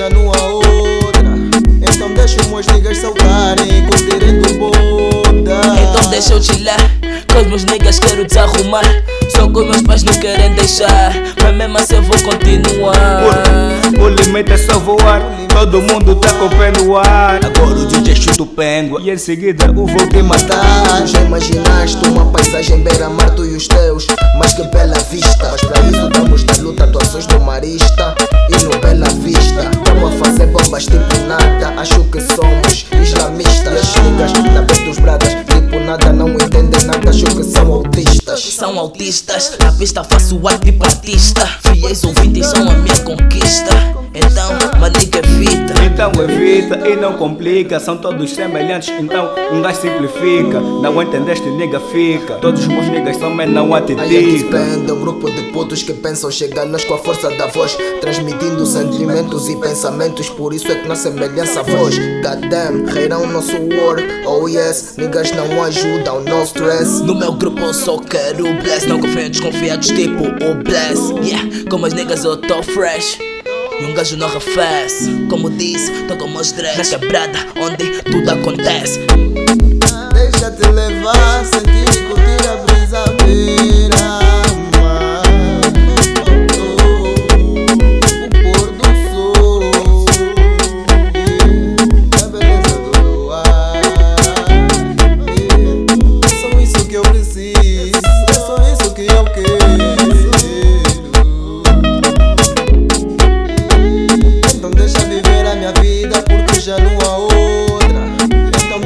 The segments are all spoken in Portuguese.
outra. Então deixa os meus niggas saltarem com o boda. Então deixa eu te lá, com os meus niggas quero desarrumar. Só que meus pais não querem deixar, mas mesmo assim eu vou continuar. O, o limite é só voar, todo mundo tá com o pé no ar. Agora o DJ chuta o pengo, e em seguida o vou te matar. São autistas, na pista faço arte tipo artista. Fiéis ouvintes são a minha conquista Então, maniga evita Então evita e não complica, são todos semelhantes, então um gajo simplifica. Não entendeste, nigga fica. Todos os meus niggas são men, não é que atitica. é um grupo de putos que pensam chegar nós com a força da voz, transmitindo sentimentos e pensamentos, por isso é que na semelhança voz. Goddamn, reirão nosso war, oh yes, niggas não ajudam, no stress. No meu grupo eu só quero o bless Não confio em desconfiados tipo o bless Yeah, como as niggas eu tô fresh e um gajo não arrefece. Como disse, tô com meus dreads Na quebrada, onde tudo acontece. Deixa-te levar, sentir e curtir a brisa vira que eu preciso.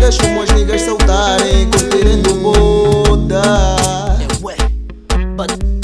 niggas como as niggas saltarem, curtirem do é, but...